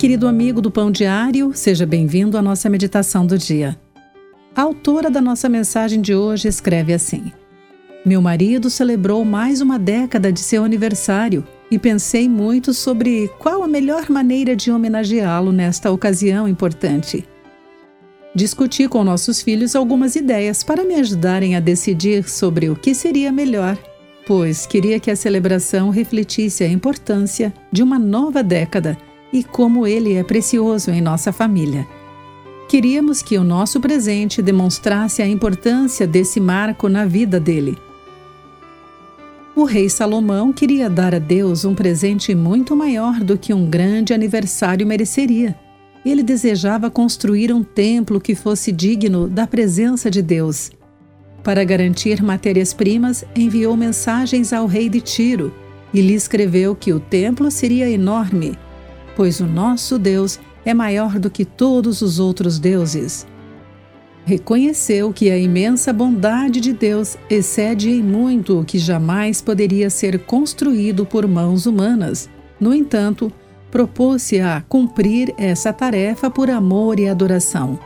querido amigo do Pão Diário, seja bem-vindo à nossa meditação do dia. A autora da nossa mensagem de hoje escreve assim: Meu marido celebrou mais uma década de seu aniversário e pensei muito sobre qual a melhor maneira de homenageá-lo nesta ocasião importante. Discuti com nossos filhos algumas ideias para me ajudarem a decidir sobre o que seria melhor, pois queria que a celebração refletisse a importância de uma nova década e como ele é precioso em nossa família. Queríamos que o nosso presente demonstrasse a importância desse marco na vida dele. O rei Salomão queria dar a Deus um presente muito maior do que um grande aniversário mereceria. Ele desejava construir um templo que fosse digno da presença de Deus. Para garantir matérias-primas, enviou mensagens ao rei de Tiro e lhe escreveu que o templo seria enorme pois o nosso Deus é maior do que todos os outros deuses. Reconheceu que a imensa bondade de Deus excede em muito o que jamais poderia ser construído por mãos humanas. No entanto, propôs-se a cumprir essa tarefa por amor e adoração.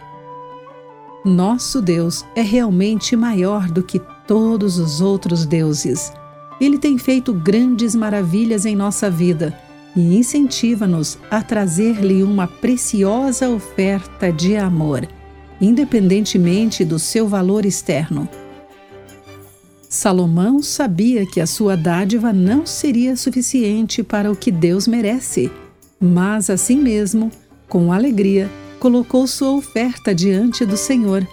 Nosso Deus é realmente maior do que todos os outros deuses. Ele tem feito grandes maravilhas em nossa vida e incentiva-nos a trazer-lhe uma preciosa oferta de amor, independentemente do seu valor externo. Salomão sabia que a sua dádiva não seria suficiente para o que Deus merece, mas assim mesmo, com alegria, colocou sua oferta diante do Senhor.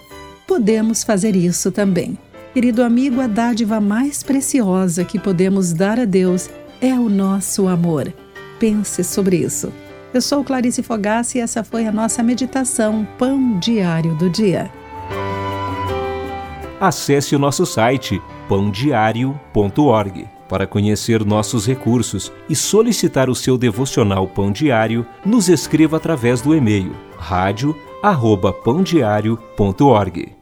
Podemos fazer isso também. Querido amigo, a dádiva mais preciosa que podemos dar a Deus é o nosso amor. Pense sobre isso. Eu sou Clarice Fogassi e essa foi a nossa meditação Pão Diário do Dia. Acesse o nosso site pãodiario.org para conhecer nossos recursos e solicitar o seu devocional Pão Diário, nos escreva através do e-mail rádio@pãodiario.org.